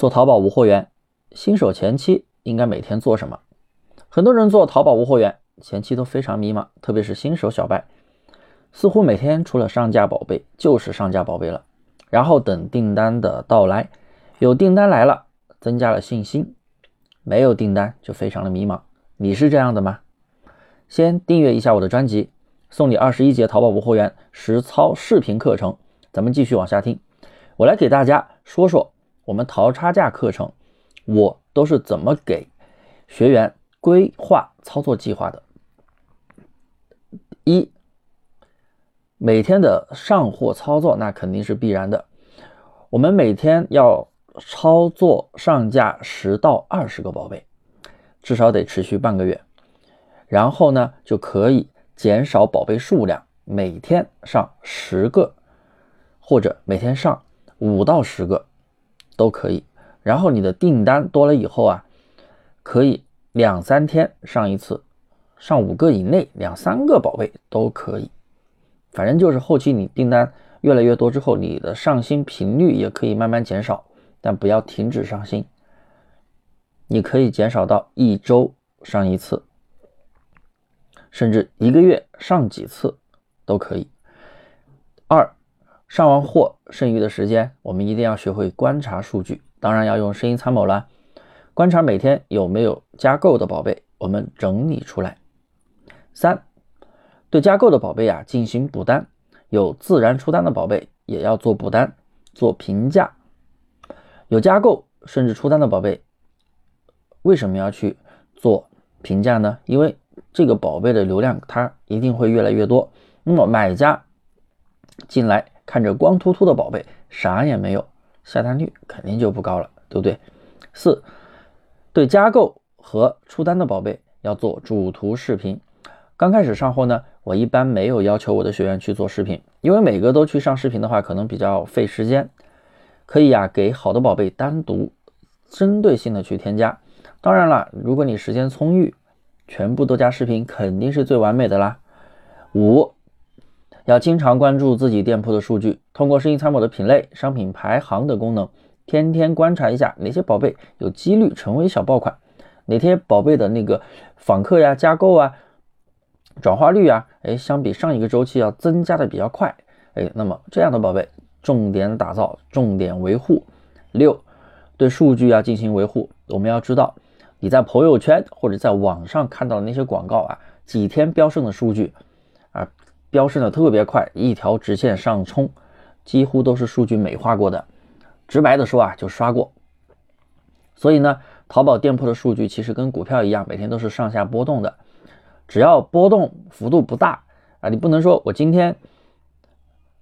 做淘宝无货源，新手前期应该每天做什么？很多人做淘宝无货源前期都非常迷茫，特别是新手小白，似乎每天除了上架宝贝就是上架宝贝了，然后等订单的到来，有订单来了，增加了信心；没有订单就非常的迷茫。你是这样的吗？先订阅一下我的专辑，送你二十一节淘宝无货源实操视频课程。咱们继续往下听，我来给大家说说。我们淘差价课程，我都是怎么给学员规划操作计划的？一，每天的上货操作那肯定是必然的，我们每天要操作上架十到二十个宝贝，至少得持续半个月，然后呢就可以减少宝贝数量，每天上十个，或者每天上五到十个。都可以，然后你的订单多了以后啊，可以两三天上一次，上五个以内，两三个宝贝都可以。反正就是后期你订单越来越多之后，你的上新频率也可以慢慢减少，但不要停止上新。你可以减少到一周上一次，甚至一个月上几次都可以。二。上完货剩余的时间，我们一定要学会观察数据，当然要用声音参谋了。观察每天有没有加购的宝贝，我们整理出来。三，对加购的宝贝啊进行补单，有自然出单的宝贝也要做补单，做评价。有加购甚至出单的宝贝，为什么要去做评价呢？因为这个宝贝的流量它一定会越来越多，那么买家进来。看着光秃秃的宝贝，啥也没有，下单率肯定就不高了，对不对？四，对加购和出单的宝贝要做主图视频。刚开始上货呢，我一般没有要求我的学员去做视频，因为每个都去上视频的话，可能比较费时间。可以呀，给好的宝贝单独针对性的去添加。当然了，如果你时间充裕，全部都加视频，肯定是最完美的啦。五。要经常关注自己店铺的数据，通过生意参谋的品类、商品排行的功能，天天观察一下哪些宝贝有几率成为小爆款，哪些宝贝的那个访客呀、加购啊、转化率啊，哎，相比上一个周期要增加的比较快，哎，那么这样的宝贝重点打造、重点维护。六，对数据要进行维护，我们要知道你在朋友圈或者在网上看到的那些广告啊，几天飙升的数据啊。飙升的特别快，一条直线上冲，几乎都是数据美化过的。直白的说啊，就刷过。所以呢，淘宝店铺的数据其实跟股票一样，每天都是上下波动的。只要波动幅度不大啊，你不能说我今天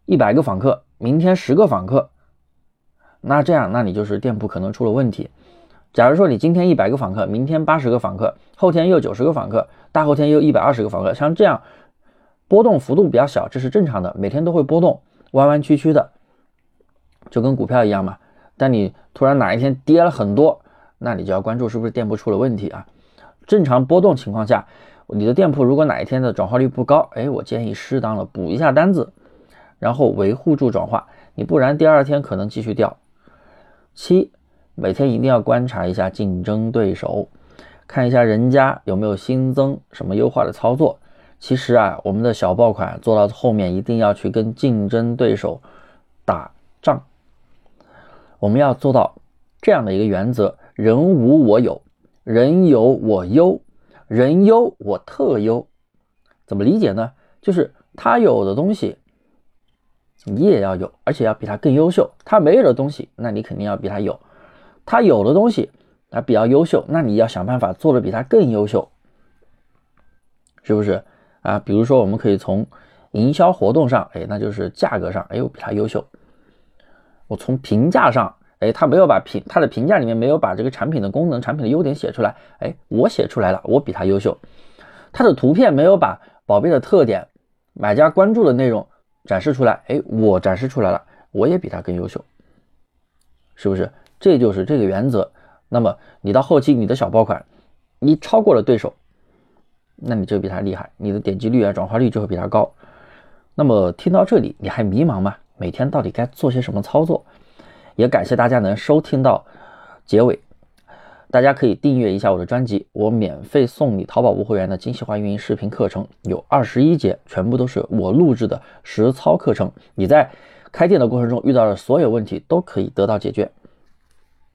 一百个访客，明天十个访客，那这样那你就是店铺可能出了问题。假如说你今天一百个访客，明天八十个访客，后天又九十个访客，大后天又一百二十个访客，像这样。波动幅度比较小，这是正常的，每天都会波动，弯弯曲曲的，就跟股票一样嘛。但你突然哪一天跌了很多，那你就要关注是不是店铺出了问题啊？正常波动情况下，你的店铺如果哪一天的转化率不高，哎，我建议适当的补一下单子，然后维护住转化，你不然第二天可能继续掉。七，每天一定要观察一下竞争对手，看一下人家有没有新增什么优化的操作。其实啊，我们的小爆款做到后面一定要去跟竞争对手打仗。我们要做到这样的一个原则：人无我有，人有我优，人优我特优。怎么理解呢？就是他有的东西你也要有，而且要比他更优秀。他没有的东西，那你肯定要比他有；他有的东西啊比较优秀，那你要想办法做的比他更优秀，是不是？啊，比如说，我们可以从营销活动上，哎，那就是价格上，哎，我比他优秀。我从评价上，哎，他没有把评他的评价里面没有把这个产品的功能、产品的优点写出来，哎，我写出来了，我比他优秀。他的图片没有把宝贝的特点、买家关注的内容展示出来，哎，我展示出来了，我也比他更优秀，是不是？这就是这个原则。那么你到后期，你的小爆款，你超过了对手。那你就比他厉害，你的点击率啊、转化率就会比他高。那么听到这里，你还迷茫吗？每天到底该做些什么操作？也感谢大家能收听到结尾，大家可以订阅一下我的专辑，我免费送你淘宝无会员的精细化运营视频课程，有二十一节，全部都是我录制的实操课程。你在开店的过程中遇到的所有问题都可以得到解决。